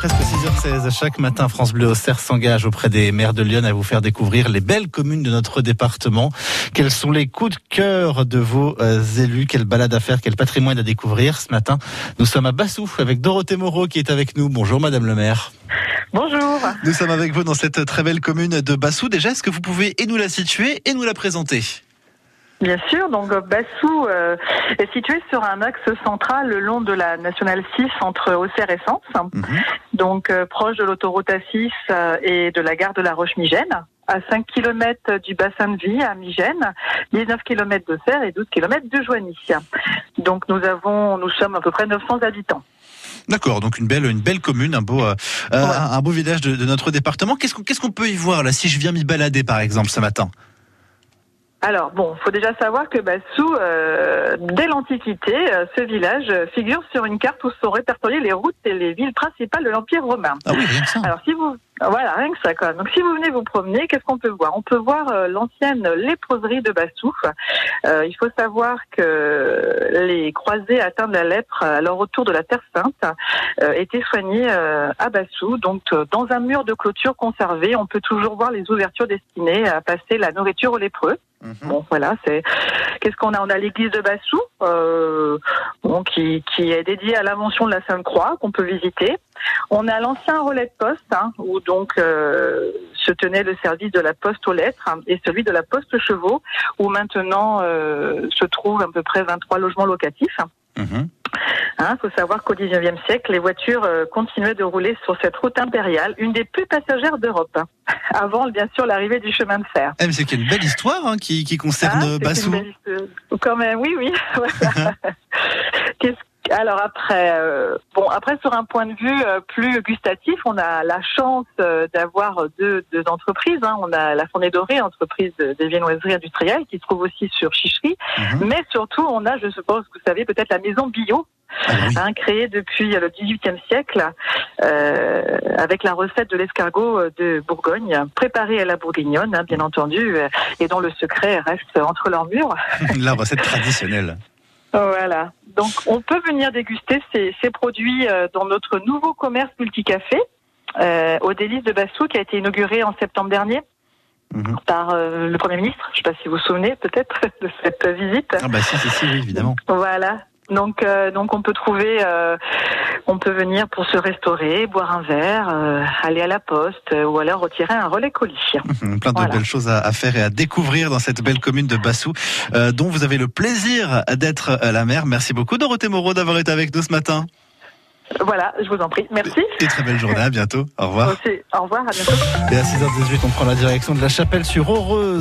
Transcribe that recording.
Presque 6h16, chaque matin, France Bleu Auxerre s'engage auprès des maires de Lyon à vous faire découvrir les belles communes de notre département. Quels sont les coups de cœur de vos euh, élus? Quelle balade à faire? Quel patrimoine à découvrir? Ce matin, nous sommes à Bassou avec Dorothée Moreau qui est avec nous. Bonjour Madame le maire. Bonjour. Nous sommes avec vous dans cette très belle commune de Bassou. Déjà, est-ce que vous pouvez et nous la situer et nous la présenter? Bien sûr, donc Bassou euh, est situé sur un axe central le long de la nationale 6 entre Auxerre et Sens, Mhm. donc euh, proche de l'autoroute A6 euh, et de la gare de la Roche-Migène, à 5 km du bassin de vie à Migène, 19 km d'Auxerre et 12 km de Joigny. Donc nous avons, nous sommes à peu près 900 habitants. D'accord, donc une belle, une belle commune, un beau, euh, euh, un beau village de, de notre département. Qu'est-ce qu'on qu'est-ce qu'on peut y voir là si je viens m'y balader par exemple ce matin? Alors bon, faut déjà savoir que Bassou, euh, dès l'Antiquité, euh, ce village euh, figure sur une carte où sont répertoriées les routes et les villes principales de l'Empire romain. Ah oui, ça. Alors si vous voilà, rien que ça quand même. Donc si vous venez vous promener, qu'est-ce qu'on peut voir? On peut voir euh, l'ancienne léproserie de Bassou. Euh, il faut savoir que les croisés atteints de la lèpre à leur retour de la Terre Sainte euh, étaient soignés euh, à Bassou. Donc dans un mur de clôture conservé, on peut toujours voir les ouvertures destinées à passer la nourriture aux lépreux. Mhm. Bon, voilà, c'est qu'est-ce qu'on a? On a l'église de Bassou, euh, bon, qui, qui est dédiée à l'invention de la Sainte Croix, qu'on peut visiter. On a l'ancien relais de poste, hein, où donc euh, se tenait le service de la poste aux lettres, hein, et celui de la poste chevaux, où maintenant euh, se trouvent à peu près 23 logements locatifs. Mhm. Il Hein, faut savoir qu'au XIXe siècle, les voitures euh, continuaient de rouler sur cette route impériale, une des plus passagères d'Europe, hein, avant bien sûr l'arrivée du chemin de fer. Eh, c'est une belle histoire hein, qui, qui concerne Ah, Bassou. belle. Quand même, oui, oui. voilà. Alors après, euh, bon après sur un point de vue euh, plus gustatif, on a la chance euh, d'avoir deux, deux entreprises. hein. On a la Fournée Dorée, entreprise de- des viennoiseries industrielles, qui se trouve aussi sur Chicherie. Mhm. Mais surtout, on a, je suppose que vous savez peut-être la maison bio, Ah oui. hein, créée depuis le XVIIIe siècle, euh, avec la recette de l'escargot de Bourgogne, préparée à la bourguignonne, hein, bien entendu, euh, et dont le secret reste entre leurs murs. La recette traditionnelle. Voilà. Donc, on peut venir déguster ces, ces produits euh, dans notre nouveau commerce multicafé. Euh, au délice de Bassou qui a été inauguré en septembre dernier Mhm. par euh, le Premier ministre. Je ne sais pas si vous vous souvenez peut-être de cette visite. Ah bah si, si, si, oui, évidemment. Voilà. Donc, euh, donc on peut trouver, euh, on peut venir pour se restaurer, boire un verre, euh, aller à la poste euh, ou alors retirer un relais colis. Mhm, Plein de Voilà. belles choses à, à faire et à découvrir dans cette belle commune de Bassou, euh, dont vous avez le plaisir d'être la maire. Merci beaucoup Dorothée Moreau d'avoir été avec nous ce matin. Voilà, je vous en prie. Merci. Et très belle journée, à bientôt. Au revoir. Aussi, au revoir, à bientôt. Et à 6h18, on prend la direction de la chapelle sur Aureuse.